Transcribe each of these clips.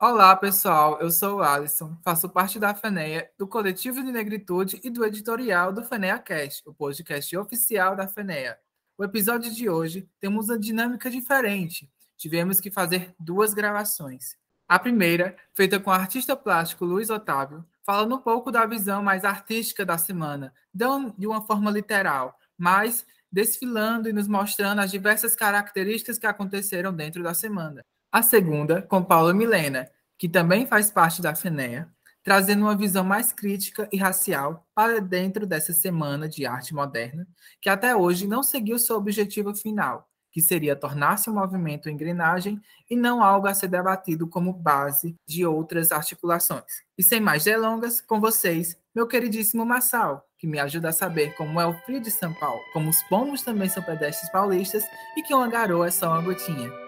Olá, pessoal. Eu sou o Alisson, faço parte da FENEA, do Coletivo de Negritude e do editorial do FENEA Cast, o podcast oficial da FENEA. O episódio de hoje temos uma dinâmica diferente. Tivemos que fazer duas gravações. A primeira, feita com o artista plástico Luiz Otávio, falando um pouco da visão mais artística da semana, não de uma forma literal, mas desfilando e nos mostrando as diversas características que aconteceram dentro da semana. A segunda, com Paula Milena, que também faz parte da FENEA, trazendo uma visão mais crítica e racial para dentro dessa semana de arte moderna, que até hoje não seguiu seu objetivo final, que seria tornar-se um movimento engrenagem e não algo a ser debatido como base de outras articulações. E sem mais delongas, com vocês, meu queridíssimo Massal, que me ajuda a saber como é o frio de São Paulo, como os pombos também são pedestres paulistas e que uma garoa é só uma gotinha.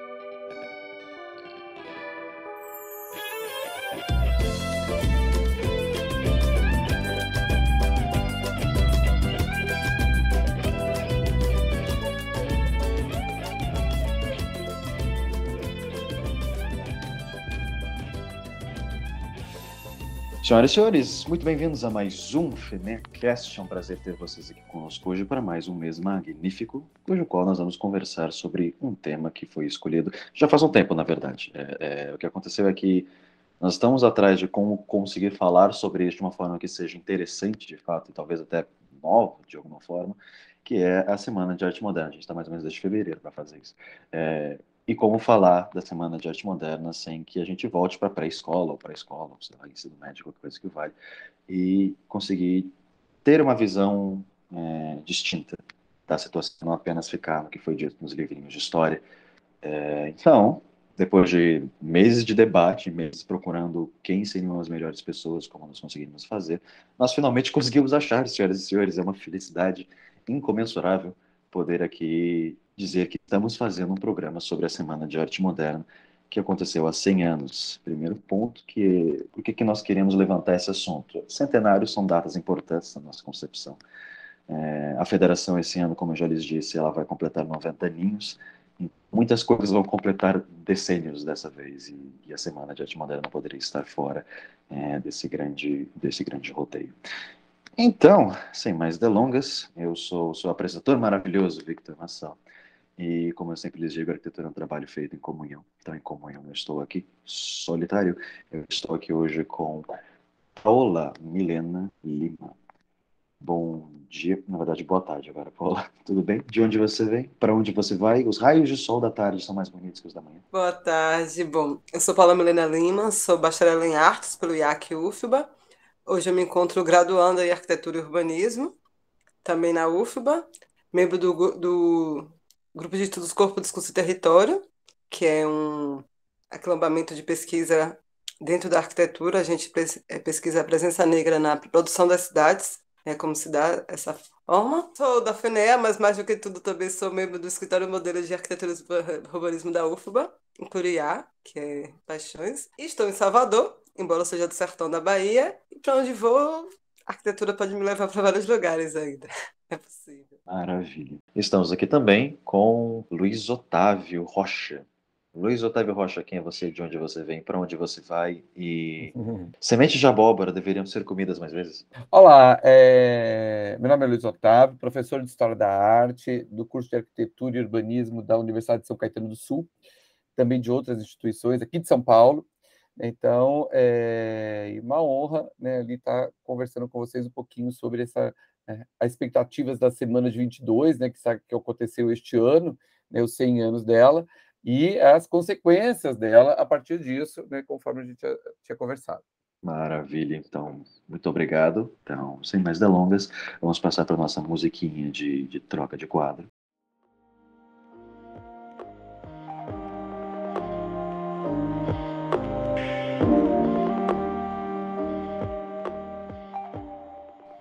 Senhoras e senhores, muito bem-vindos a mais um FEMECast. É um prazer ter vocês aqui conosco hoje para mais um mês magnífico, cujo qual nós vamos conversar sobre um tema que foi escolhido já faz um tempo, na verdade. É, é, o que aconteceu é que nós estamos atrás de como conseguir falar sobre isso de uma forma que seja interessante, de fato, e talvez até nova, de alguma forma, que é a Semana de Arte Moderna. A gente está mais ou menos desde fevereiro para fazer isso. É, e como falar da Semana de Arte Moderna sem que a gente volte para pré-escola ou pré-escola, sei lá, ensino médio, qualquer coisa que vale, e conseguir ter uma visão é, distinta da situação, não apenas ficar no que foi dito nos livrinhos de história. É, então, depois de meses de debate, meses procurando quem seriam as melhores pessoas, como nós conseguimos fazer, nós finalmente conseguimos achar, senhoras e senhores, é uma felicidade incomensurável poder aqui dizer que estamos fazendo um programa sobre a Semana de Arte Moderna, que aconteceu há 100 anos. Primeiro ponto, que por que, que nós queremos levantar esse assunto? Centenários são datas importantes na nossa concepção. É, a federação, esse ano, como eu já lhes disse, ela vai completar 90 aninhos, muitas coisas vão completar decênios dessa vez, e, e, a Semana de Arte Moderna poderia estar fora é, desse, grande, desse grande roteio. Então, sem mais delongas, eu sou o seu apresentador maravilhoso, Victor Massal. E, como eu sempre lhes digo, a arquitetura é um trabalho feito em comunhão. Então, em comunhão, eu estou aqui solitário. Eu estou aqui hoje com Paula Milena Lima. Bom dia, na verdade, boa tarde agora, Paula. Tudo bem? De onde você vem? Para onde você vai? Os raios de sol da tarde são mais bonitos que os da manhã. Boa tarde. Bom, eu sou Paula Milena Lima, sou bacharel em artes pelo IAC UFBA. Hoje eu me encontro graduando em arquitetura e urbanismo, também na UFBA, membro do, do Grupo de Estudos Corpo, Discurso e Território, que é um aclambamento de pesquisa dentro da arquitetura. A gente é, pesquisa a presença negra na produção das cidades, é como se dá essa forma. Sou da FENEA, mas mais do que tudo também sou membro do Escritório Modelo de Arquitetura e Urbanismo da UFBA, em Curiá, que é Paixões. E estou em Salvador, embora seja do sertão da Bahia, e para onde vou, a arquitetura pode me levar para vários lugares ainda. É possível. Maravilha. Estamos aqui também com Luiz Otávio Rocha. Luiz Otávio Rocha, quem é você, de onde você vem, para onde você vai e uhum. sementes de abóbora deveriam ser comidas mais vezes? Olá, é... meu nome é Luiz Otávio, professor de História da Arte do curso de Arquitetura e Urbanismo da Universidade de São Caetano do Sul, também de outras instituições aqui de São Paulo. Então, é uma honra né, ali estar conversando com vocês um pouquinho sobre essa é, as expectativas da semana de 22, né, que, que aconteceu este ano, né, os 100 anos dela, e as consequências dela a partir disso, né, conforme a gente tinha, tinha conversado. Maravilha, então, muito obrigado. Então, sem mais delongas, vamos passar para a nossa musiquinha de, de troca de quadro.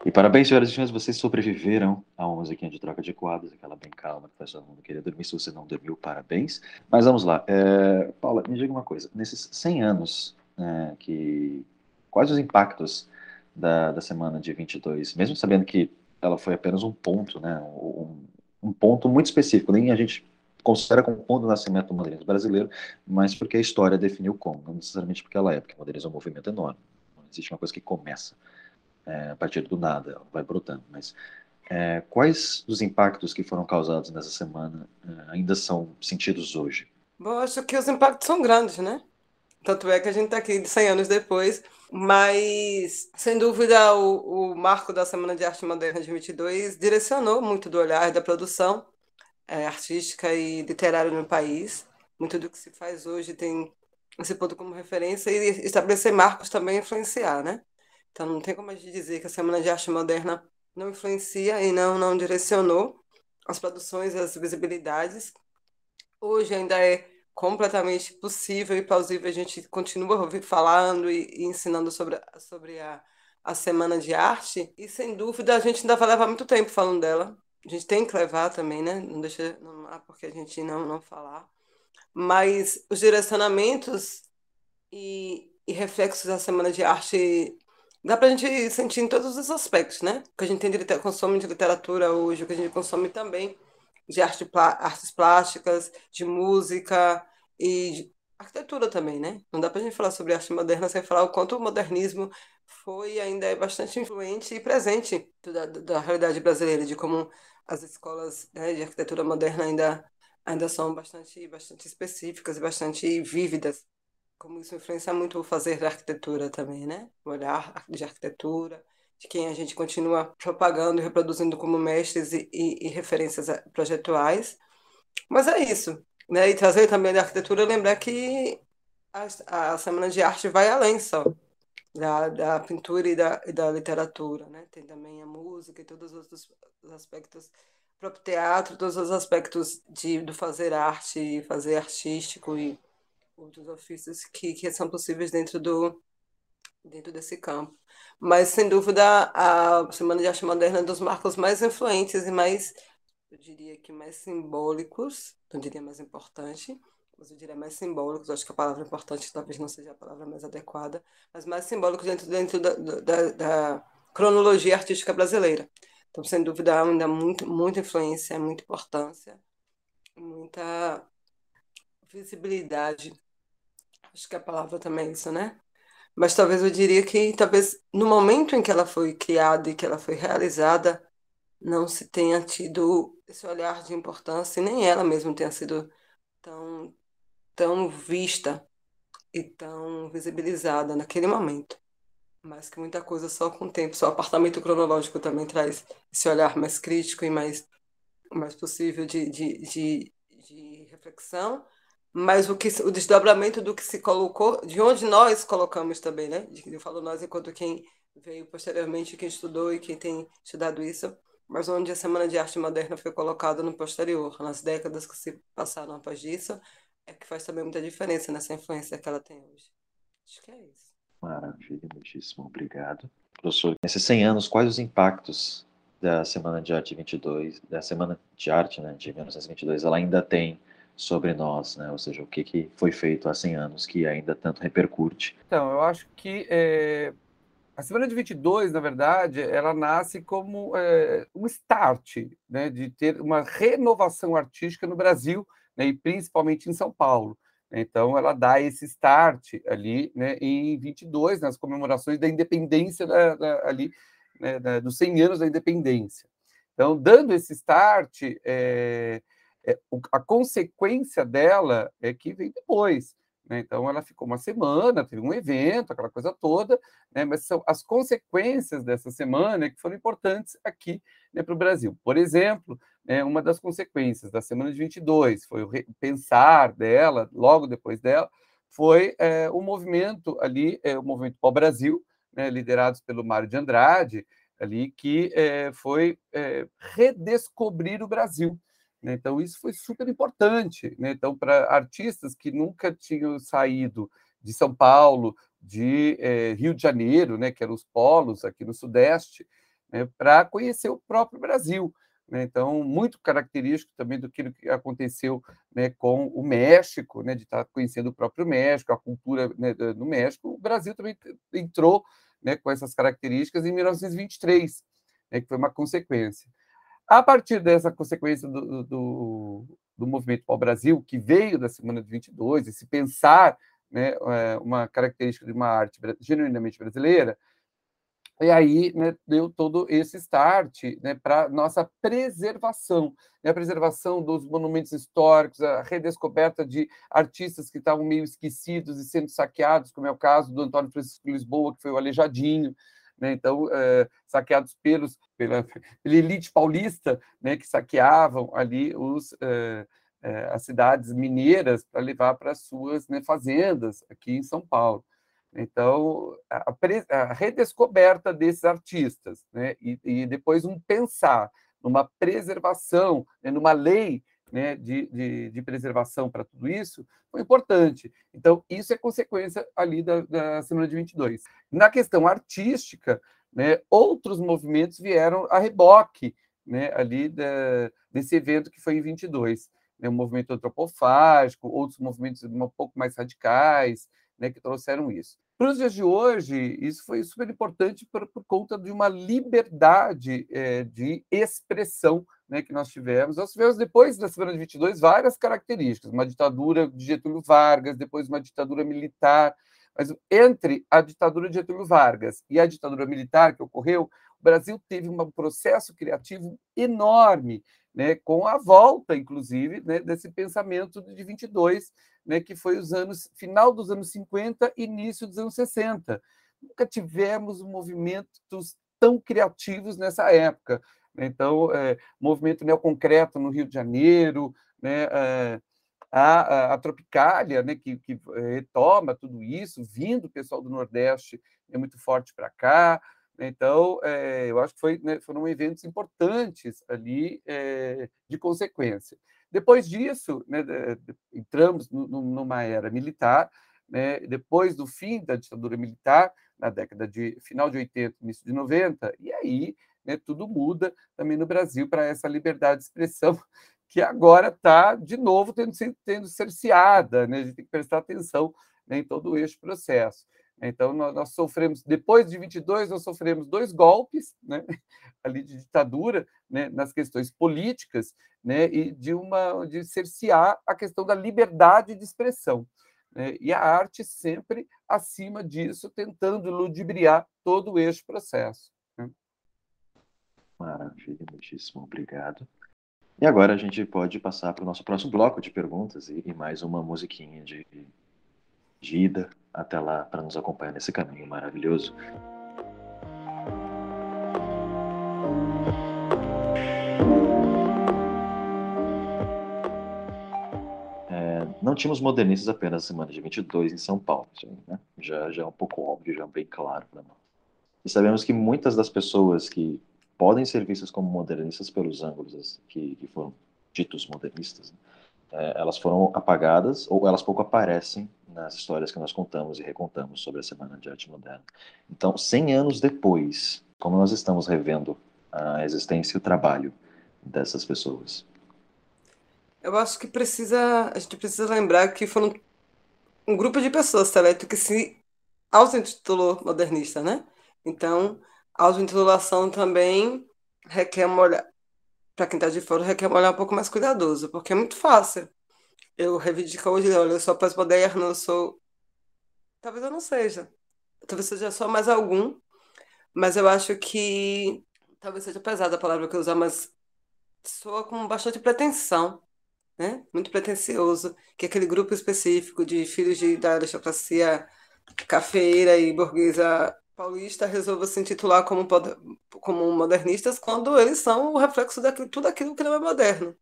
E parabéns, senhoras e senhores, vocês sobreviveram a uma musiquinha de troca de quadros, aquela bem calma que faz todo mundo querer dormir. Se você não dormiu, parabéns. Mas vamos lá. É, Paula, me diga uma coisa. Nesses 100 anos, né, que quais os impactos da, da semana de 22, mesmo sabendo que ela foi apenas um ponto, né, um, um ponto muito específico, nem a gente considera como ponto do nascimento do modernismo brasileiro, mas porque a história definiu como, não necessariamente porque ela é, porque o modernismo é um movimento enorme. Não existe uma coisa que começa é, a partir do nada, vai brotando. Mas é, quais os impactos que foram causados nessa semana é, ainda são sentidos hoje? Bom, acho que os impactos são grandes, né? Tanto é que a gente está aqui 100 anos depois, mas, sem dúvida, o, o marco da Semana de Arte Moderna de 22 direcionou muito do olhar da produção é, artística e literária no país. Muito do que se faz hoje tem esse ponto como referência e estabelecer marcos também influenciar, né? Então, não tem como a gente dizer que a Semana de Arte Moderna não influencia e não, não direcionou as produções, as visibilidades. Hoje ainda é completamente possível e plausível. A gente continua falando e, e ensinando sobre, sobre a, a Semana de Arte, e sem dúvida a gente ainda vai levar muito tempo falando dela. A gente tem que levar também, né? Não deixa, não porque a gente não, não falar. Mas os direcionamentos e, e reflexos da Semana de Arte dá para a gente sentir em todos os aspectos, né? O que a gente tem de consome de literatura hoje, o que a gente consome também de arte, artes plásticas, de música, e arquitetura também, né? Não dá para a gente falar sobre arte moderna sem falar o quanto o modernismo foi ainda é bastante influente e presente da, da realidade brasileira, de como as escolas né, de arquitetura moderna ainda, ainda são bastante, bastante específicas e bastante vívidas. Como isso influencia muito o fazer da arquitetura também, né? O olhar de arquitetura, de quem a gente continua propagando e reproduzindo como mestres e, e, e referências projetuais. Mas é isso né? E trazer também da arquitetura, lembrar que a, a Semana de Arte vai além só da, da pintura e da, e da literatura, né? Tem também a música e todos os aspectos, próprio teatro, todos os aspectos de, do fazer arte, fazer artístico e outros ofícios que, que são possíveis dentro do dentro desse campo. Mas, sem dúvida, a Semana de Arte Moderna é um dos marcos mais influentes e mais eu diria que mais simbólicos, não diria mais importante, mas eu diria mais simbólicos, acho que a palavra importante talvez não seja a palavra mais adequada, mas mais simbólicos dentro, dentro da, da, da cronologia artística brasileira. Então, sem dúvida, ainda muito, muita influência, muita importância, muita visibilidade. Acho que a palavra também é isso, né? Mas talvez eu diria que, talvez, no momento em que ela foi criada e que ela foi realizada, não se tenha tido esse olhar de importância, e nem ela mesma tenha sido tão, tão vista e tão visibilizada naquele momento. Mas que muita coisa só com o tempo, só o apartamento cronológico também traz esse olhar mais crítico e mais, mais possível de, de, de, de reflexão, mas o, que, o desdobramento do que se colocou, de onde nós colocamos também, né? Eu falo nós enquanto quem veio posteriormente, quem estudou e quem tem estudado isso, mas onde a Semana de Arte Moderna foi colocada no posterior, nas décadas que se passaram após disso, é que faz também muita diferença nessa influência que ela tem hoje. Acho que é isso. Maravilha, muitíssimo obrigado. Professor, nesses 100 anos, quais os impactos da Semana de Arte 22, da Semana de Arte né, de 1922, ela ainda tem sobre nós, né? Ou seja, o que, que foi feito há 100 anos que ainda tanto repercute? Então, eu acho que é, a Semana de 22, na verdade, ela nasce como é, um start né, de ter uma renovação artística no Brasil, né, e principalmente em São Paulo. Então, ela dá esse start ali né, em 22, nas comemorações da independência da, da, ali, né, da, dos 100 anos da independência. Então, dando esse start, é, a consequência dela é que vem depois. Né? Então, ela ficou uma semana, teve um evento, aquela coisa toda, né? mas são as consequências dessa semana que foram importantes aqui né, para o Brasil. Por exemplo, né, uma das consequências da semana de 22 foi o pensar dela, logo depois dela, foi é, o movimento ali, é, o movimento Pó Brasil, né, liderados pelo Mário de Andrade, ali que é, foi é, redescobrir o Brasil. Né? Então, isso foi super importante. Né? Então, para artistas que nunca tinham saído de São Paulo, de eh, Rio de Janeiro, né, que eram os polos aqui no Sudeste, né, para conhecer o próprio Brasil. Né? Então, muito característico também do que aconteceu né, com o México, né, de estar tá conhecendo o próprio México, a cultura né, no México. O Brasil também entrou né, com essas características em 1923, né, que foi uma consequência. A partir dessa consequência do, do, do movimento ao Brasil, que veio da Semana de 22, e se pensar né, uma característica de uma arte genuinamente brasileira, e aí né, deu todo esse start né, para nossa preservação, né, a preservação dos monumentos históricos, a redescoberta de artistas que estavam meio esquecidos e sendo saqueados, como é o caso do Antônio Francisco Lisboa, que foi o Aleijadinho, né, então é, saqueados pelos pela, elite paulista, né, que saqueavam ali os é, é, as cidades mineiras para levar para suas né, fazendas aqui em São Paulo. Então, a, a redescoberta desses artistas, né? e, e, depois um pensar numa preservação, né? numa lei né? de, de, de preservação para tudo isso, foi importante. Então, isso é consequência ali da, da Semana de 22. Na questão artística, né? outros movimentos vieram a reboque né? ali da, desse evento que foi em 22. Né? O movimento antropofágico, outros movimentos um pouco mais radicais, né, que trouxeram isso. Para os dias de hoje, isso foi super importante por, por conta de uma liberdade é, de expressão né, que nós tivemos. Nós tivemos, depois da Semana de 22, várias características. Uma ditadura de Getúlio Vargas, depois uma ditadura militar. Mas entre a ditadura de Getúlio Vargas e a ditadura militar que ocorreu, o Brasil teve um processo criativo enorme, né, com a volta, inclusive, né, desse pensamento de 22, né, que foi os anos final dos anos 50 início dos anos 60. Nunca tivemos movimentos tão criativos nessa época. Né? Então, é, movimento neoconcreto no Rio de Janeiro, né, é, a, a, a, Tropicália, né, que, que retoma tudo isso, vindo o pessoal do Nordeste é muito forte para cá. Então, é, eu acho que foi, né, foram eventos importantes ali é, de consequência. Depois disso, né, entramos numa era militar, né, depois do fim da ditadura militar, na década de final de 80, início de 90, e aí né, tudo muda também no Brasil para essa liberdade de expressão que agora está, de novo, tendo, tendo cerceada. Né? A gente tem que prestar atenção né, em todo este processo. Então, nós, nós, sofremos, depois de 22, nós sofremos dois golpes né, ali de ditadura né, nas questões políticas né, e de, uma, de cercear a questão da liberdade de expressão. Né, e a arte sempre acima disso, tentando ludibriar todo este processo. Né. Maravilha, muitíssimo obrigado. E agora a gente pode passar para o nosso próximo bloco de perguntas e, e mais uma musiquinha de, de ida até lá para nos acompanhar nesse caminho maravilhoso. É, não tínhamos modernistas apenas na semana de 22 em São Paulo, né? já, já é um pouco óbvio, já é bem claro para nós. E sabemos que muitas das pessoas que podem ser vistas como modernistas pelos ângulos que, que foram ditos modernistas, né? É, elas foram apagadas ou elas pouco aparecem nas histórias que nós contamos e recontamos sobre a Semana de Arte Moderna. Então, 100 anos depois, como nós estamos revendo a existência e o trabalho dessas pessoas? Eu acho que precisa, a gente precisa lembrar que foram um grupo de pessoas, Teleto, que se auto-intitulou modernista, né? Então, a auto-intitulação também requer uma para quem está de fora, requer um olhar um pouco mais cuidadoso, porque é muito fácil eu reivindico hoje, olha, eu sou pós-moderno, eu sou. Talvez eu não seja. Talvez seja só mais algum, mas eu acho que. Talvez seja pesada a palavra que eu usar, mas soa com bastante pretensão, né? Muito pretensioso, que aquele grupo específico de filhos de, da aristocracia cafeira e burguesa paulista resolva se intitular como, como modernistas quando eles são o reflexo de tudo aquilo que não é moderno.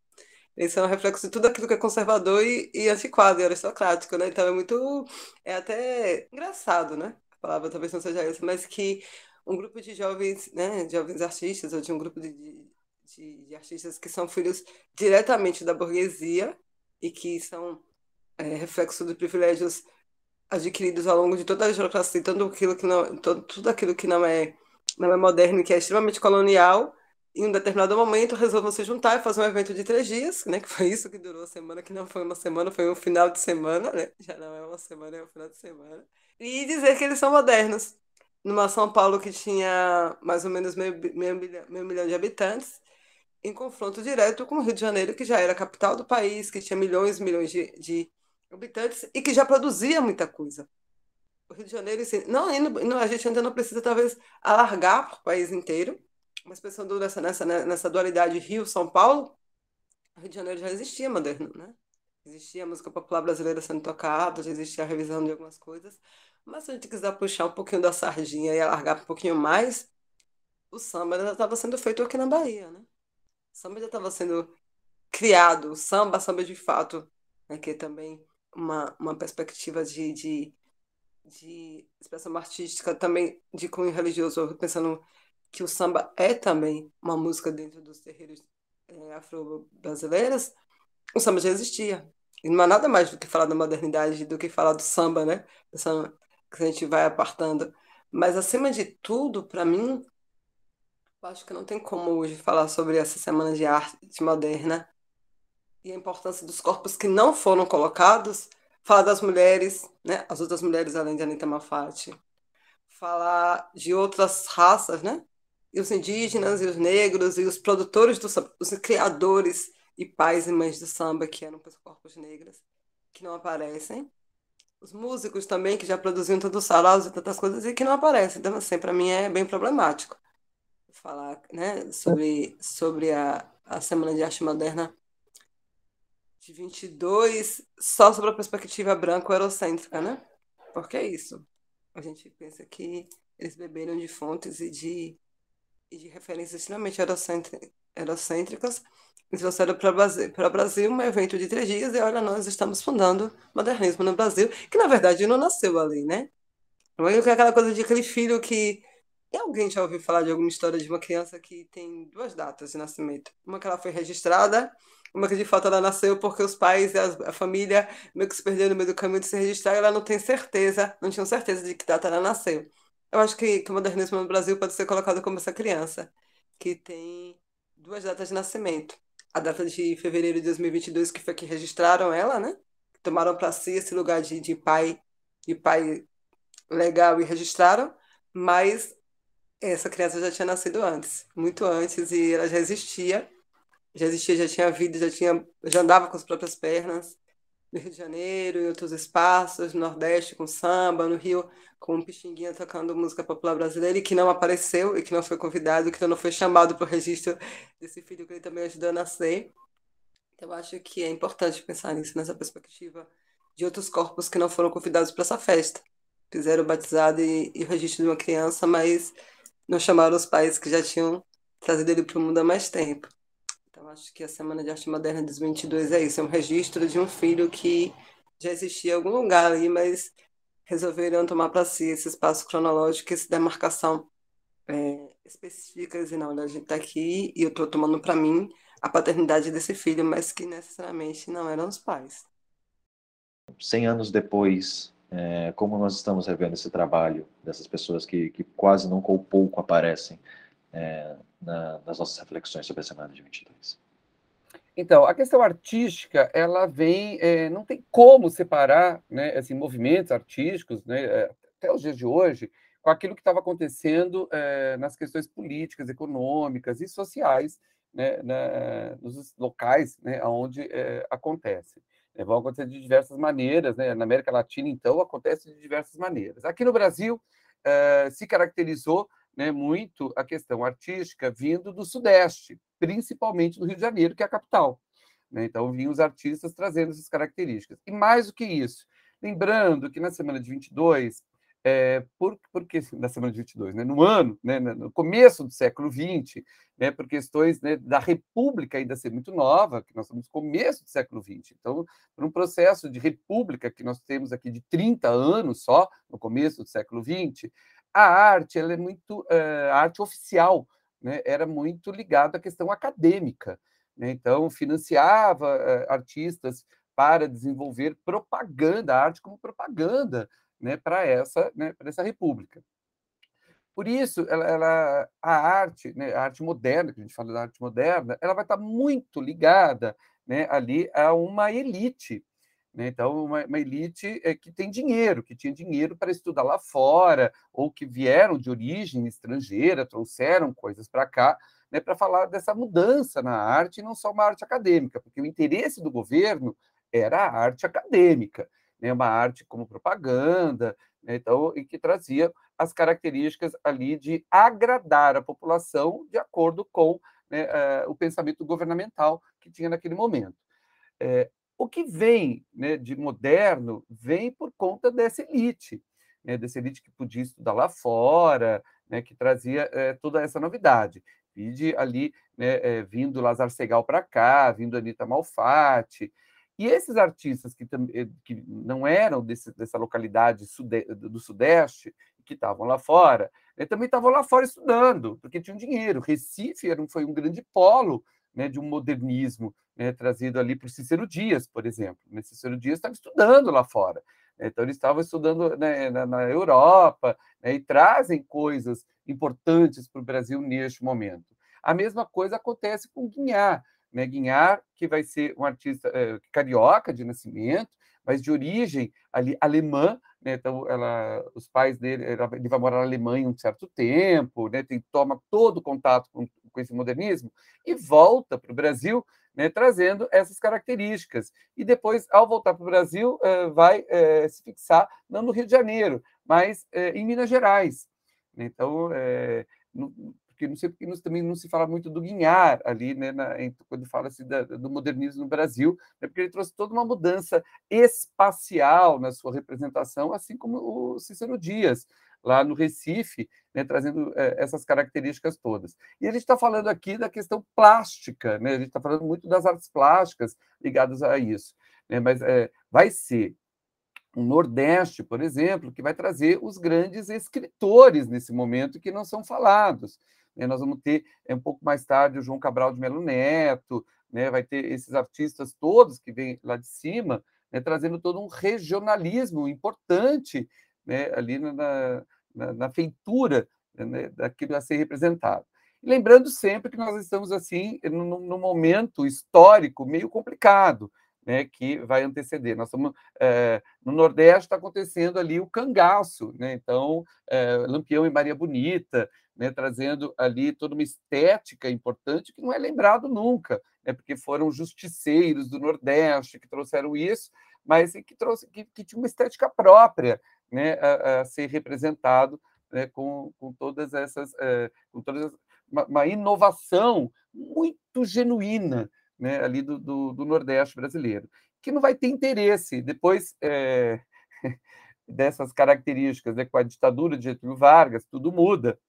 Esse é um reflexo de tudo aquilo que é conservador e, e antiquado e aristocrático, né? Então é muito. É até engraçado, né? A palavra talvez não seja essa, mas que um grupo de jovens, né? Jovens artistas, ou de um grupo de, de, de artistas que são filhos diretamente da burguesia e que são é, reflexo de privilégios adquiridos ao longo de toda a burocracia, tudo aquilo que não, todo, tudo aquilo que não é, não é moderno, que é extremamente colonial em um determinado momento resolvam se juntar e fazer um evento de três dias, né? Que foi isso que durou a semana, que não foi uma semana, foi um final de semana, né? Já não é uma semana, é um final de semana. E dizer que eles são modernos. Numa São Paulo que tinha mais ou menos meio, meio, milhão, meio milhão de habitantes, em confronto direto com o Rio de Janeiro, que já era a capital do país, que tinha milhões e milhões de, de habitantes e que já produzia muita coisa. O Rio de Janeiro, assim, não, não, a gente ainda não precisa, talvez, alargar para o país inteiro, mas pensando nessa, nessa, nessa dualidade Rio-São Paulo, o Rio de Janeiro já existia moderno, né? Existia a música popular brasileira sendo tocada, já existia a revisão de algumas coisas, mas se a gente quiser puxar um pouquinho da sardinha e alargar um pouquinho mais, o samba já estava sendo feito aqui na Bahia, né? O samba já estava sendo criado, o samba, samba de fato, né? que é também uma, uma perspectiva de, de, de expressão artística, também de cunho religioso, pensando que o samba é também uma música dentro dos terreiros é, afro-brasileiros, o samba já existia. E não há nada mais do que falar da modernidade do que falar do samba, né? Pensando que a gente vai apartando. Mas, acima de tudo, para mim, acho que não tem como hoje falar sobre essa semana de arte moderna e a importância dos corpos que não foram colocados, falar das mulheres, né? As outras mulheres além de Anitta Malfatti, falar de outras raças, né? E os indígenas, e os negros, e os produtores do samba, os criadores e pais e mães do samba, que eram corpos negros, que não aparecem. Os músicos também, que já produziam tantos saraus e tantas coisas, e que não aparecem. Então, assim, para mim é bem problemático falar né, sobre, sobre a, a Semana de Arte Moderna de 22, só sobre a perspectiva branco-eurocêntrica, né? Porque é isso. A gente pensa que eles beberam de fontes e de, e de referências extremamente eurocêntricas e trouxeram para o Brasil, Brasil um evento de três dias e olha, nós estamos fundando modernismo no Brasil, que na verdade não nasceu ali, né? Não é aquela coisa de aquele filho que e alguém já ouviu falar de alguma história de uma criança que tem duas datas de nascimento? Uma que ela foi registrada, uma que de fato ela nasceu porque os pais e a, família meio que se perderam no meio do caminho de se registrar ela não tem certeza, não tinham certeza de que data ela nasceu. Eu acho que, que o modernismo no Brasil pode ser colocado como essa criança, que tem duas datas de nascimento. A data de fevereiro de 2022, que foi que registraram ela, né? Tomaram para si esse lugar de, de pai de pai legal e registraram, mas essa criança já tinha nascido antes, muito antes, e ela já existia, já existia, já tinha vida, já tinha, já andava com as próprias pernas, no Rio de Janeiro, em outros espaços, no Nordeste com samba, no Rio com um pixinguinha tocando música popular brasileira, e que não apareceu, e que não foi convidado, que não foi chamado para o registro desse filho que ele também ajudou a nascer. Então, eu acho que é importante pensar nisso, nessa perspectiva de outros corpos que não foram convidados para essa festa. Fizeram o batizado e, e o registro de uma criança, mas não chamaram os pais que já tinham trazido ele para o mundo há mais tempo. Acho que a Semana de Arte Moderna de 2022 é isso, é um registro de um filho que já existia em algum lugar ali, mas resolveram tomar para si esse espaço cronológico, essa demarcação é, específica, e não, a gente está aqui e eu estou tomando para mim a paternidade desse filho, mas que necessariamente não eram os pais. Cem anos depois é, como nós estamos revendo esse trabalho dessas pessoas que, que quase nunca ou pouco aparecem é, na, nas nossas reflexões sobre a semana de 22. Então, a questão artística, ela vem, é, não tem como separar né, assim, movimentos artísticos, né, é, até os dias de hoje, com aquilo que estava acontecendo é, nas questões políticas, econômicas e sociais né, na, nos locais né, onde é, acontece. É, vão acontecer de diversas maneiras, né? Na América Latina, então, acontece de diversas maneiras. Aqui no Brasil, eh, se caracterizou né, muito a questão artística vindo do Sudeste, principalmente do Rio de Janeiro, que é a capital. Né? Então, vinham os artistas trazendo essas características. E mais do que isso, lembrando que na semana de 22, é, por, porque na semana de 22, né, no ano, né, no começo do século 20, né, por questões né, da República ainda ser muito nova, que nós estamos no começo do século 20. Então, por um processo de República que nós temos aqui de 30 anos só, no começo do século 20, a arte ela é muito uh, a arte oficial, né, era muito ligada à questão acadêmica. Né, então, financiava uh, artistas para desenvolver propaganda, a arte como propaganda né, para essa, né, essa república. Por isso, ela, ela, a arte, né, a arte moderna, que a gente fala da arte moderna, ela vai estar muito ligada né, ali a uma elite. Né? Então, uma, uma elite é, que tem dinheiro, que tinha dinheiro para estudar lá fora, ou que vieram de origem estrangeira, trouxeram coisas para cá, né, para falar dessa mudança na arte, e não só uma arte acadêmica, porque o interesse do governo era a arte acadêmica, né, uma arte como propaganda, né, então, e que trazia as características ali de agradar a população de acordo com né, uh, o pensamento governamental que tinha naquele momento. É, o que vem né, de moderno vem por conta dessa elite, né, dessa elite que podia estudar lá fora, né, que trazia é, toda essa novidade. Vide ali, é, vindo Lazar Segal para cá, vindo Anitta Malfatti. E esses artistas que, que não eram desse, dessa localidade sude, do Sudeste, que estavam lá fora, né, também estavam lá fora estudando, porque tinham dinheiro. Recife era, foi um grande polo né, de um modernismo né, trazido ali por Cícero Dias, por exemplo. Né, Cícero Dias estava estudando lá fora. Né, então, eles estavam estudando né, na, na, Europa né, e trazem coisas importantes para o Brasil neste momento. A mesma coisa acontece com Guinhar. Né, Guinhar, que vai ser um artista é, carioca de nascimento, mas de origem ali alemã, né? então ela, os pais dele, ele vai morar na Alemanha um certo tempo, né? Tem, toma todo o contato com, com esse modernismo e volta para o Brasil, né? trazendo essas características. E depois, ao voltar para o Brasil, eh, vai eh, se fixar não no Rio de Janeiro, mas eh, em Minas Gerais. Então, porque não sei porque também não se fala muito do Guinhar ali, né, na, em, quando fala-se do modernismo no Brasil, né, porque ele trouxe toda uma mudança espacial na sua representação, assim como o Cícero Dias, lá no Recife, né, trazendo é, essas características todas. E a gente está falando aqui da questão plástica, né, a gente está falando muito das artes plásticas ligadas a isso, né, mas é, vai ser um Nordeste, por exemplo, que vai trazer os grandes escritores nesse momento que não são falados. Né, nós vamos ter é, um pouco mais tarde o João Cabral de Melo Neto, né, vai ter esses artistas todos que vêm lá de cima, né, trazendo todo um regionalismo importante né, ali na, na, na feitura né, daquilo a ser representado. lembrando sempre que nós estamos assim num, num momento histórico meio complicado, né, que vai anteceder. Nós estamos é, no Nordeste está acontecendo ali o cangaço, né? Então é, Lampião e Maria Bonita, né, trazendo ali toda uma estética importante que não é lembrado nunca, né, porque foram justiceiros do Nordeste que trouxeram isso, mas que trouxe que, que tinha uma estética própria, né, a, a ser representado né, com, com todas essas, é, com todas uma, uma, inovação muito genuína, né, ali do, do, do, Nordeste brasileiro, que não vai ter interesse depois é, dessas características, né, com a ditadura de Getúlio Vargas, tudo muda.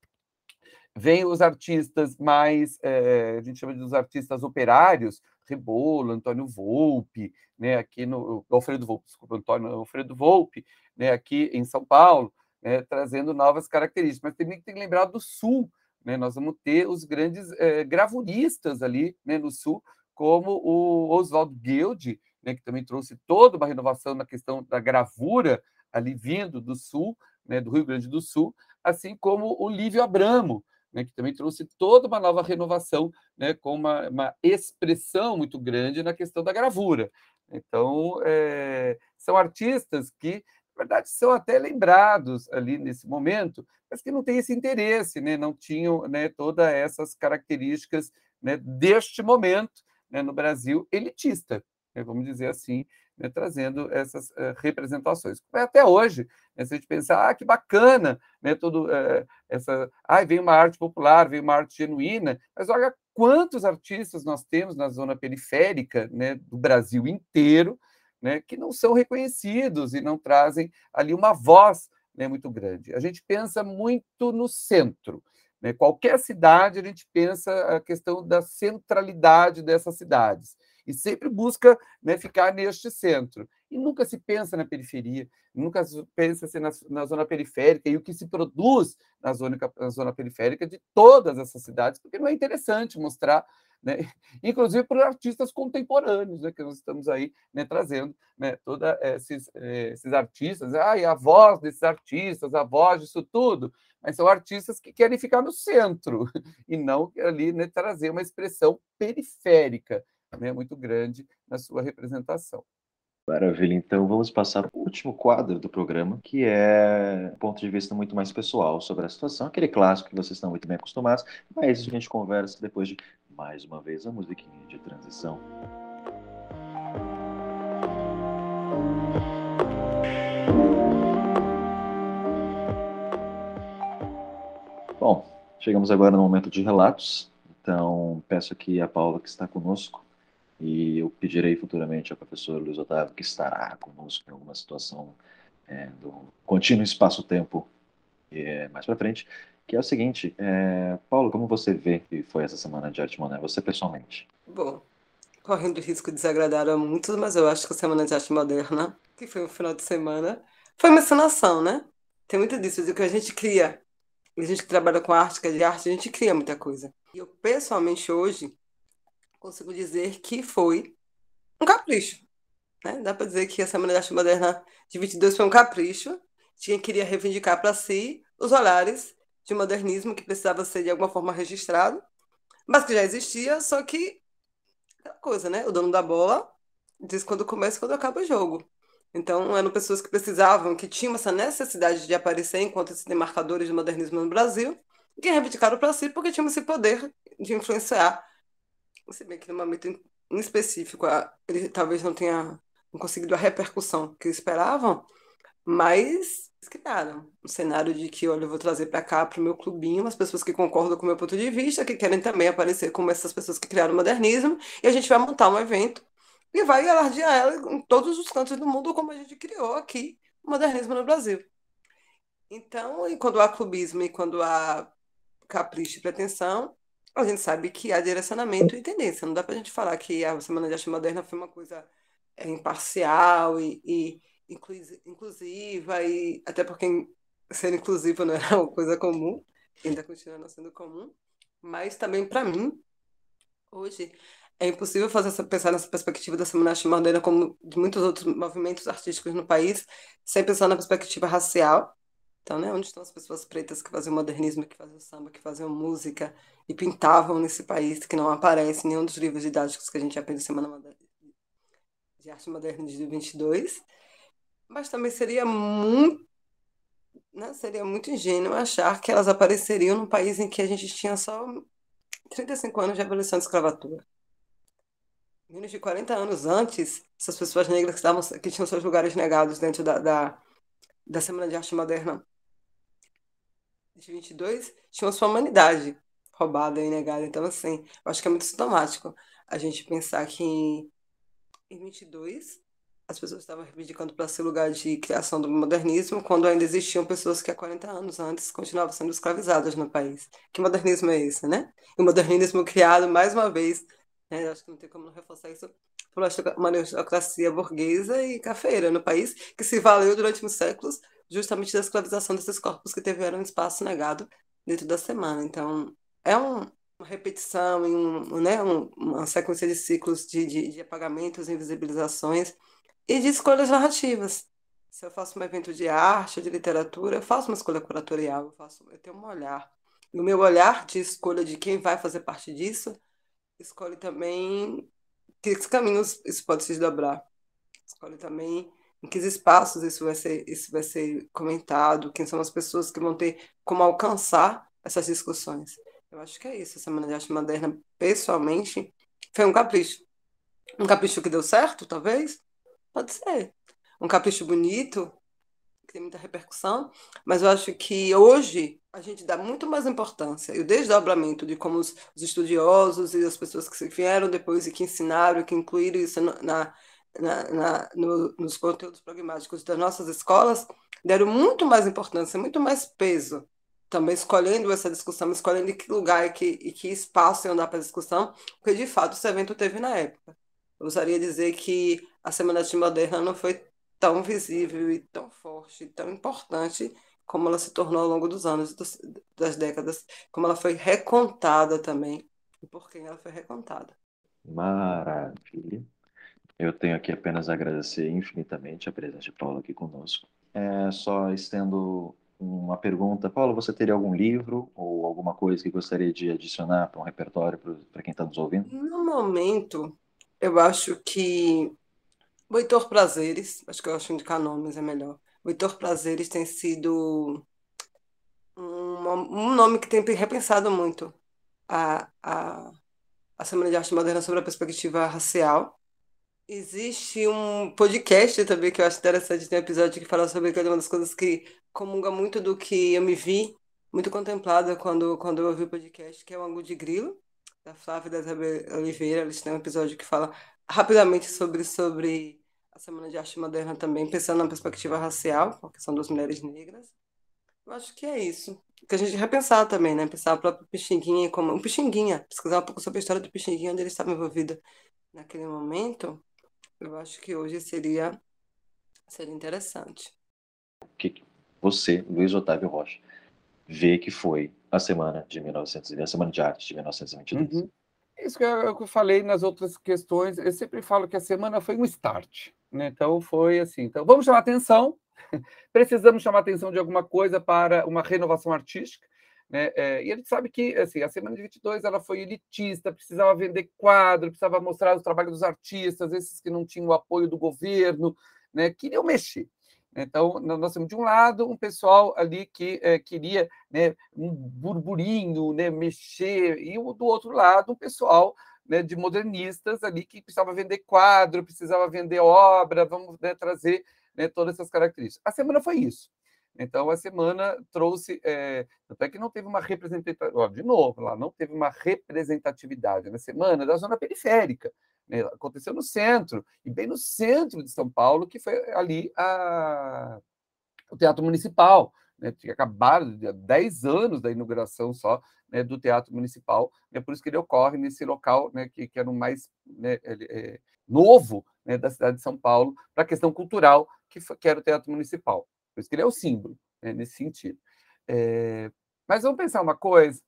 Vem os artistas mais, é, a gente chama de os artistas operários, Rebolo, Antônio Volpe, né, aqui no Alfredo Volpe, desculpa, Antônio Alfredo Volpe, né, aqui em São Paulo, né, trazendo novas características. Mas também tem que lembrar do Sul, né, nós vamos ter os grandes é, gravuristas ali né, no Sul, como o Oswald Guild, né, que também trouxe toda uma renovação na questão da gravura ali vindo do Sul, né, do Rio Grande do Sul, assim como o Lívio Abramo, né, que também trouxe toda uma nova renovação, né, com uma, uma, expressão muito grande na questão da gravura. Então, é, são artistas que, na verdade, são até lembrados ali nesse momento, mas que não têm esse interesse, né, não tinham né, todas essas características né, deste momento né, no Brasil elitista, né, vamos dizer assim, né, trazendo essas uh, representações. Até hoje, né, se a gente pensar, ah, que bacana, né, uh, essa, ah, vem uma arte popular, vem uma arte genuína, mas olha quantos artistas nós temos na zona periférica né, do Brasil inteiro, né, que não são reconhecidos e não trazem ali uma voz né, muito grande. A gente pensa muito no centro, né? Qualquer cidade, a gente pensa a questão da centralidade dessas cidades e sempre busca né, ficar neste centro. E nunca se pensa na periferia, nunca se pensa na, na, zona periférica e o que se produz na zona, na zona periférica de todas essas cidades, porque não é interessante mostrar né? inclusive por artistas contemporâneos, né? que nós estamos aí né, trazendo né, todos esses, eh, esses artistas, ah, a voz desses artistas, a voz disso tudo, mas são artistas que querem ficar no centro e não ali né, trazer uma expressão periférica né, muito grande na sua representação. Maravilha, então vamos passar para o último quadro do programa, que é um ponto de vista muito mais pessoal sobre a situação, aquele clássico que vocês estão muito bem acostumados, mas a gente conversa depois de, mais uma vez, a musiquinha de transição. Bom, chegamos agora no momento de relatos, então peço aqui a Paula que está conosco e eu pedirei futuramente ao professor Luiz Otávio, que estará conosco em alguma situação é, do contínuo espaço-tempo é, mais para frente, que é o seguinte, é, Paulo, como você vê que foi essa semana de arte moderna, você pessoalmente? Bom, correndo risco de desagradar a muitos, mas eu acho que a Semana de Arte Moderna, que foi um final de semana, foi uma encenação, né? Tem muito disso, de que a gente cria. A gente que trabalha com arte, que é de arte, a gente cria muita coisa. E eu, pessoalmente, hoje, consigo dizer que foi um capricho. Né? Dá para dizer que a Semana da Arte Moderna de 22 foi um capricho. Tinha queria reivindicar para si os olhares de modernismo que precisava ser de alguma forma registrado, mas que já existia, só que aquela coisa, né? O dono da bola diz quando começa e quando acaba o jogo. Então, eram pessoas que precisavam, que tinham essa necessidade de aparecer enquanto esses demarcadores de modernismo no Brasil, e que reivindicaram para si porque tinham esse poder de influenciar se bem que no momento em específico ele talvez não tenha conseguido a repercussão que esperavam, mas criaram um cenário de que, olha, eu vou trazer para cá, para o meu clubinho, as pessoas que concordam com o meu ponto de vista, que querem também aparecer como essas pessoas que criaram o modernismo, e a gente vai montar um evento e vai alardear ela em todos os cantos do mundo, como a gente criou aqui o modernismo no Brasil. Então, e quando há clubismo e quando há capricho e pretensão, a gente sabe que há direcionamento e tendência. Não dá para a gente falar que a Semana de Arte Moderna foi uma coisa é, imparcial e, e inclusiva, e até porque ser inclusiva não era uma coisa comum, ainda continua não sendo comum. Mas também, para mim, hoje, é impossível fazer essa, pensar nessa perspectiva da Semana de Arte Moderna como de muitos outros movimentos artísticos no país, sem pensar na perspectiva racial então, né, onde estão as pessoas pretas que faziam modernismo, que faziam samba, que faziam música e pintavam nesse país, que não aparece em nenhum dos livros didáticos que a gente aprende Semana de Arte Moderna de 22. Mas também seria muito, né, seria muito ingênuo achar que elas apareceriam num país em que a gente tinha só 35 anos de abolição da escravatura. Menos de 40 anos antes, essas pessoas negras que, estavam, que tinham seus lugares negados dentro da, da, da Semana de Arte Moderna de 22 tinham sua humanidade roubada e negada. Então, assim, eu acho que é muito sintomático a gente pensar que em 22 as pessoas estavam reivindicando para ser lugar de criação do modernismo, quando ainda existiam pessoas que há 40 anos antes continuavam sendo escravizadas no país. Que modernismo é esse, né? E o modernismo criado, mais uma vez, né, acho que não tem como não reforçar isso, por uma aristocracia burguesa e cafeira no país, que se valeu durante muitos séculos justamente da escravização desses corpos que tiveram espaço negado dentro da semana. Então, é um, uma repetição, um, né, um, uma sequência de ciclos de, de, de apagamentos, invisibilizações e de escolhas narrativas. Se eu faço um evento de arte, de literatura, eu faço uma escolha curatorial, eu, faço, eu tenho um olhar. E o meu olhar de escolha de quem vai fazer parte disso, escolhe também que caminhos isso pode se desdobrar. Escolhe também em que espaços isso vai ser, isso vai ser comentado, quem são as pessoas que vão ter como alcançar essas discussões. Eu acho que é isso, a Semana de Arte Moderna, pessoalmente, foi um capricho. Um capricho que deu certo, talvez? Pode ser. Um capricho bonito, que tem muita repercussão, mas eu acho que hoje a gente dá muito mais importância e o desdobramento de como os, os estudiosos e as pessoas que vieram depois e que ensinaram, que incluíram isso na, na, na, no, nos conteúdos pragmáticos das nossas escolas deram muito mais importância, muito mais peso, também escolhendo essa discussão, escolhendo que lugar e que, e que espaço iam dar para a discussão, porque de fato esse evento teve na época. Eu usaria dizer que a Semana de Moderna não foi tão visível e tão forte, tão importante como ela se tornou ao longo dos anos, das décadas, como ela foi recontada também, e por quem ela foi recontada. Maravilha. Eu tenho aqui apenas a agradecer infinitamente a presença de Paulo aqui conosco. É, só estendo uma pergunta. Paulo, você teria algum livro ou alguma coisa que gostaria de adicionar para um repertório para quem está nos ouvindo? No momento, eu acho que Heitor Prazeres, acho que eu acho indicar nomes é melhor. Heitor Prazeres tem sido um, um nome que tem repensado muito a, a, a Semana de Arte Moderna sobre a perspectiva racial. Existe um podcast também que eu acho interessante, tem um episódio que fala sobre que é uma das coisas que comunga muito do que eu me vi muito contemplada quando, quando eu ouvi o podcast, que é o Angu de Grilo, da Flávia da Oliveira. Eles têm um episódio que fala rapidamente sobre, sobre a Semana de Arte Moderna também, pensando na perspectiva racial, a questão das mulheres negras. Eu acho que é isso. Que a gente repensar também, né? Pensar a própria Pixinguinha como. Um Pixinguinha, pesquisar um pouco sobre a história do Pixinguinha, onde ele estava envolvido naquele momento. Eu acho que hoje seria, seria interessante. O que você, Luiz Otávio Rocha, vê que foi a semana de 1900, a semana de arte de 1922? Uhum. Isso que eu, que eu falei nas outras questões, eu sempre falo que a semana foi um start? Então foi assim, então vamos chamar atenção, precisamos chamar atenção de alguma coisa para uma renovação artística, né? É, e a gente sabe que assim, a semana de 22 ela foi elitista, precisava vender quadro, precisava mostrar os trabalhos dos artistas, esses que não tinham o apoio do governo, né? Queriam mexer. Então, nós temos de um lado um pessoal ali que é, queria né, um burburinho, né, mexer, e do outro lado um pessoal né, de modernistas ali que precisava vender quadro, precisava vender obra, vamos né, trazer né, todas essas características. A semana foi isso. Então, a semana trouxe. É, até que não teve uma representatividade. De novo, lá não teve uma representatividade na semana da zona periférica. Né, aconteceu no centro, e bem no centro de São Paulo, que foi ali a, o Teatro Municipal. Né, tinha acabado de 10 anos da inauguração só né, do Teatro Municipal, é por isso que ele ocorre nesse local né, que, que era o mais né, é, novo né, da cidade de São Paulo para a questão cultural, que, foi, que era o Teatro Municipal. Por isso que ele é o símbolo, né, nesse sentido. É, mas vamos pensar uma coisa: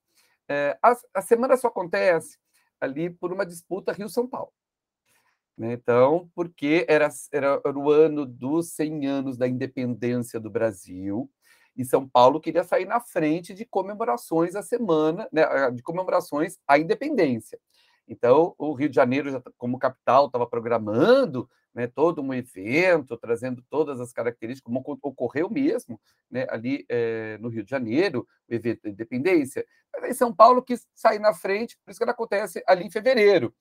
é, a, a semana só acontece ali por uma disputa Rio-São Paulo. Né? Então, porque era, era, era o ano dos 100 anos da independência do Brasil, e São Paulo queria sair na frente de comemorações à semana, né, de comemorações à independência. Então, o Rio de Janeiro, tá, como capital, estava programando né, todo um evento, trazendo todas as características, como ocorreu mesmo né, ali é, no Rio de Janeiro, o evento da independência. Mas aí São Paulo quis sair na frente, por isso que ele acontece ali em fevereiro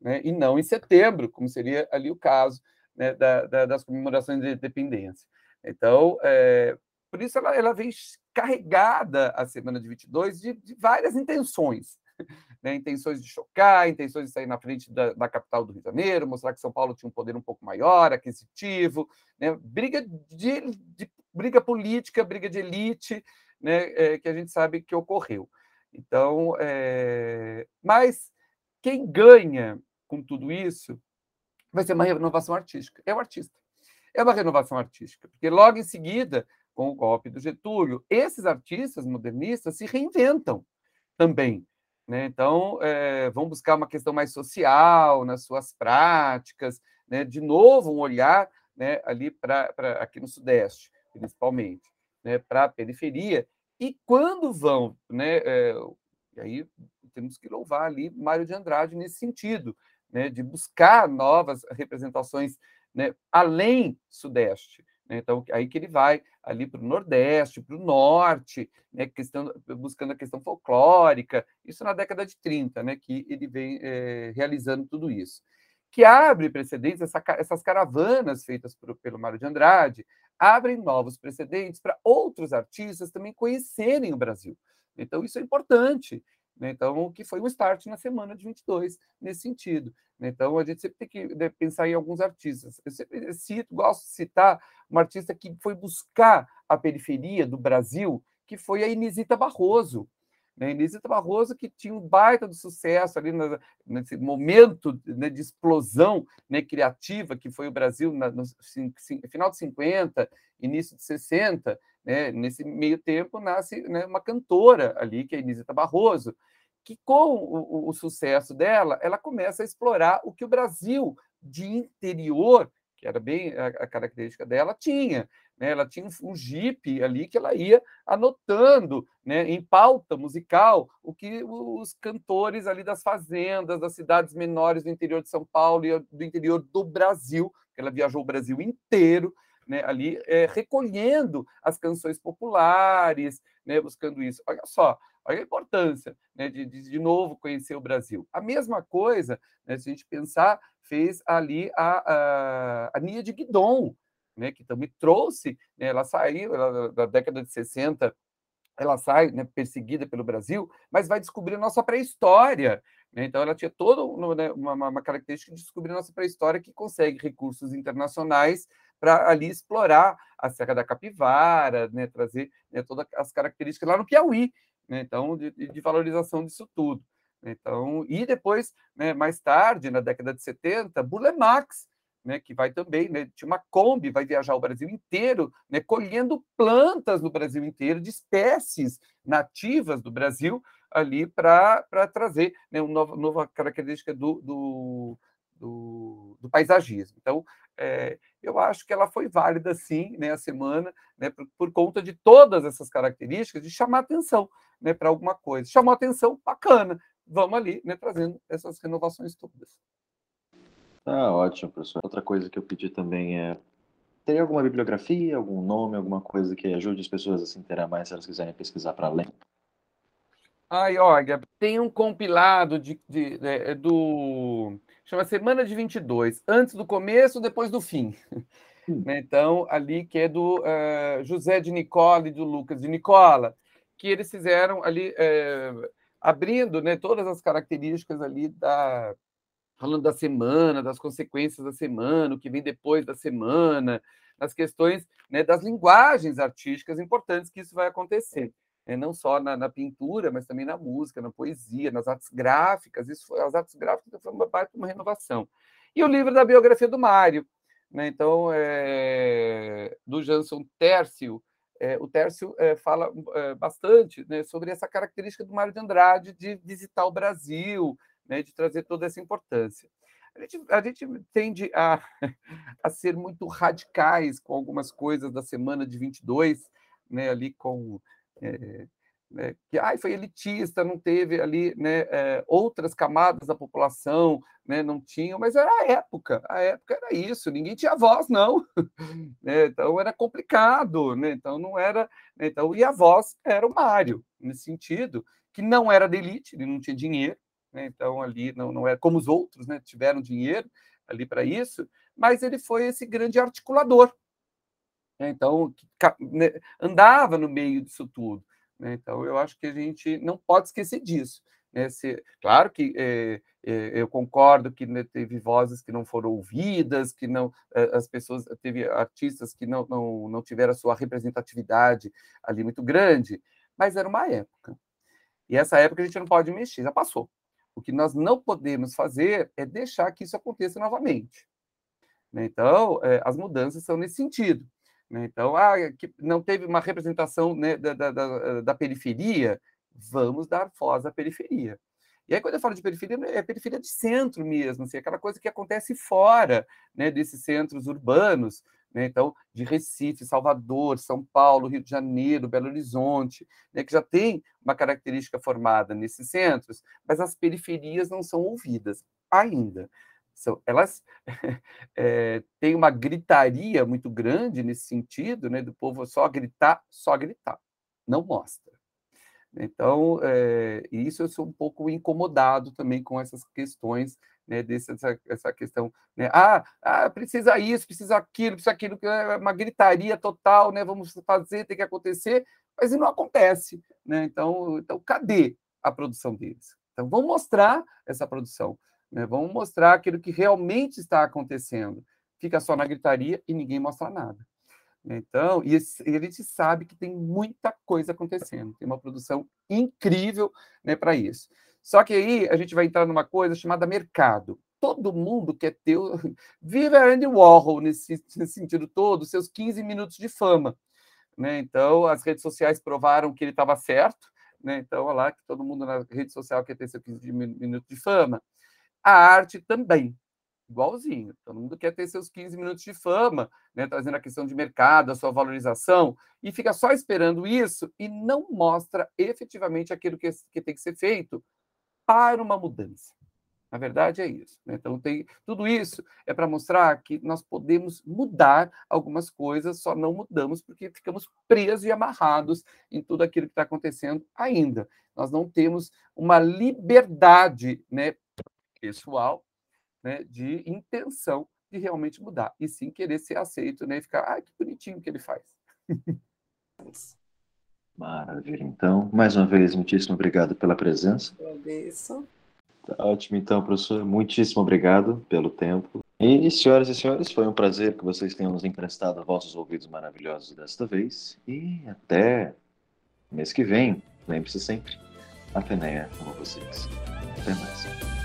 né, e não em setembro, como seria ali o caso né, da, da, das comemorações de independência. Então, é, por isso ela, ela vem carregada a semana de 22 de, de várias intenções. Né, intenções de chocar, intenções de sair na frente da, da, capital do Rio de Janeiro, mostrar que São Paulo tinha um poder um pouco maior, aquisitivo, né, briga, de, de, briga política, briga de elite, né, é, que a gente sabe que ocorreu. Então, é, mas quem ganha com tudo isso, vai ser uma renovação artística. É o artista. É uma renovação artística, porque logo em seguida, com o golpe do Getúlio, esses artistas modernistas se reinventam também. Né? Então, é, vão buscar uma questão mais social nas suas práticas, né? de novo, um olhar né, ali para aqui no Sudeste, principalmente, né, para a periferia. E quando vão, né, é, e aí temos que louvar ali Mário de Andrade nesse sentido, né, de buscar novas representações além Sudeste. Né? Então, aí que ele vai ali para o Nordeste, para o Norte, né, questão, buscando a questão folclórica, isso na década de 30, né, que ele vem é, realizando tudo isso. Que abre precedentes, essa, essas caravanas feitas por, pelo Mário de Andrade, abrem novos precedentes para outros artistas também conhecerem o Brasil. Então, isso é importante. Né? Então, que foi um start na semana de 22, nesse sentido. Né? Então, a gente sempre tem que né, pensar em alguns artistas. Eu sempre cito, gosto de citar uma artista que foi buscar a periferia do Brasil, que foi a Inesita Barroso. Né? Inesita Barroso, que tinha um baita de sucesso ali na, nesse momento né, de explosão né, criativa que foi o Brasil na, no final de 50, início de 60, né? Nesse meio tempo nasce né, uma cantora ali, que é a Inisita Barroso, que com o, o, sucesso dela, ela começa a explorar o que o Brasil de interior, que era bem a, a característica dela, tinha. Né? Ela tinha um, um jipe ali que ela ia anotando né, em pauta musical o que os cantores ali das fazendas, das cidades menores do interior de São Paulo e do interior do Brasil, ela viajou o Brasil inteiro, né, ali é, recolhendo as canções populares, né, buscando isso. Olha só, olha a importância né, de, de, de, novo conhecer o Brasil. A mesma coisa, né, se a gente pensar, fez ali a, a, a Nia de Guidon, né, que também trouxe, né, ela saiu ela, da década de 60, ela sai né, perseguida pelo Brasil, mas vai descobrir a nossa pré-história. Né? Então, ela tinha toda né, uma, uma, característica de descobrir a nossa pré-história que consegue recursos internacionais para ali explorar a Serra da Capivara, né, trazer todas as características lá no Piauí, então, de, de, valorização disso tudo. Então, e depois, né, mais tarde, na década de 70, Bulemax, né, que vai também, né, tinha uma Kombi, vai viajar o Brasil inteiro, né, colhendo plantas no Brasil inteiro, de espécies nativas do Brasil, ali para trazer né, uma nova, nova característica do, do, do, do paisagismo. Então, é, eu acho que ela foi válida, sim, né, a semana, né, por, por, conta de todas essas características, de chamar atenção né, para alguma coisa. Chamou atenção, bacana, vamos ali né, trazendo essas renovações todas. Ah, ótimo, professor. Outra coisa que eu pedi também é teria alguma bibliografia, algum nome, alguma coisa que ajude as pessoas a se inteirar mais se elas quiserem pesquisar para além? Ai, olha, tem um compilado de, de, de é, do. chama Semana de 22, antes do começo, depois do fim. Hum. Né, então, ali que é do uh, José de Nicola e do Lucas de Nicola, que eles fizeram ali, uh, abrindo né, todas as características ali da, falando da semana, das consequências da semana, o que vem depois da semana, as questões né, das linguagens artísticas importantes que isso vai acontecer. Né, não só na, na, pintura, mas também na música, na poesia, nas artes gráficas. Isso foi, as artes gráficas foi uma parte de uma renovação. E o livro da biografia do Mário, né, então, é, do Jansson Tércio, é, o Tércio é, fala é, bastante né, sobre essa característica do Mário de Andrade de visitar o Brasil, né, de trazer toda essa importância. A gente, a gente tende a, a ser muito radicais com algumas coisas da semana de 22, né, ali com. Né, que ai, foi elitista, não teve ali né, é, outras camadas da população, né, não tinham, mas era a época, a época era isso, ninguém tinha voz, não. né, então era complicado, né, então não era. Né, então, e a voz era o Mário, nesse sentido, que não era da elite, ele não tinha dinheiro, então ali não, não é como os outros, tiveram dinheiro ali para isso, mas ele foi esse grande articulador. Então, andava no meio disso tudo. Né? Então, eu acho que a gente não pode esquecer disso. Né? Se, claro que é, é, eu concordo que né, teve vozes que não foram ouvidas, que não é, as pessoas teve artistas que não, não, não tiveram a sua representatividade ali muito grande, mas era uma época. E essa época a gente não pode mexer, já passou. O que nós não podemos fazer é deixar que isso aconteça novamente. Né? Então, as mudanças são nesse sentido. Né? Então, ah, que não teve uma representação né, da, da, da, da, periferia, vamos dar voz à periferia. E aí, quando eu falo de periferia, é periferia de centro mesmo, assim, aquela coisa que acontece fora né, desses centros urbanos, né? então, de Recife, Salvador, São Paulo, Rio de Janeiro, Belo Horizonte, né? que já tem uma característica formada nesses centros, mas as periferias não são ouvidas ainda. São, elas é, têm uma gritaria muito grande nesse sentido, né, do povo só gritar, só gritar, não mostra. Então, é, isso eu sou um pouco incomodado também com essas questões né, desse, essa, questão, né, ah, ah, precisa isso, precisa aquilo, precisa aquilo, é uma gritaria total, né, vamos fazer, tem que acontecer, mas não acontece, né, então, então cadê a produção deles? Então, vamos mostrar essa produção, né, vamos mostrar aquilo que realmente está acontecendo, fica só na gritaria e ninguém mostra nada. Então, e, a gente sabe que tem muita coisa acontecendo, tem uma produção incrível né, para isso. Só que aí a gente vai entrar numa coisa chamada mercado. Todo mundo quer ter. Viva Andy Warhol nesse, nesse sentido todo, seus 15 minutos de fama. Né? Então, as redes sociais provaram que ele estava certo. Né? Então, olha lá, que todo mundo na rede social quer ter seus 15 minutos de fama. A arte também, igualzinho. Todo mundo quer ter seus 15 minutos de fama, né? trazendo a questão de mercado, a sua valorização, e fica só esperando isso e não mostra efetivamente aquilo que, que tem que ser feito para uma mudança. Na verdade, é isso. Né? Então, tem tudo isso é para mostrar que nós podemos mudar algumas coisas, só não mudamos porque ficamos presos e amarrados em tudo aquilo que está acontecendo ainda. Nós não temos uma liberdade né, pessoal né, de intenção de realmente mudar, e sim querer ser aceito né, e ficar, ah, que bonitinho que ele faz. Maravilha. Então, mais uma vez, muitíssimo obrigado pela presença. Agradeço. Tá ótimo, então, professor. Muitíssimo obrigado pelo tempo. E, senhoras e senhores, foi um prazer que vocês tenham nos emprestado vossos ouvidos maravilhosos desta vez. E até mês que vem. Lembre-se sempre, a Fenéia com vocês. Até mais.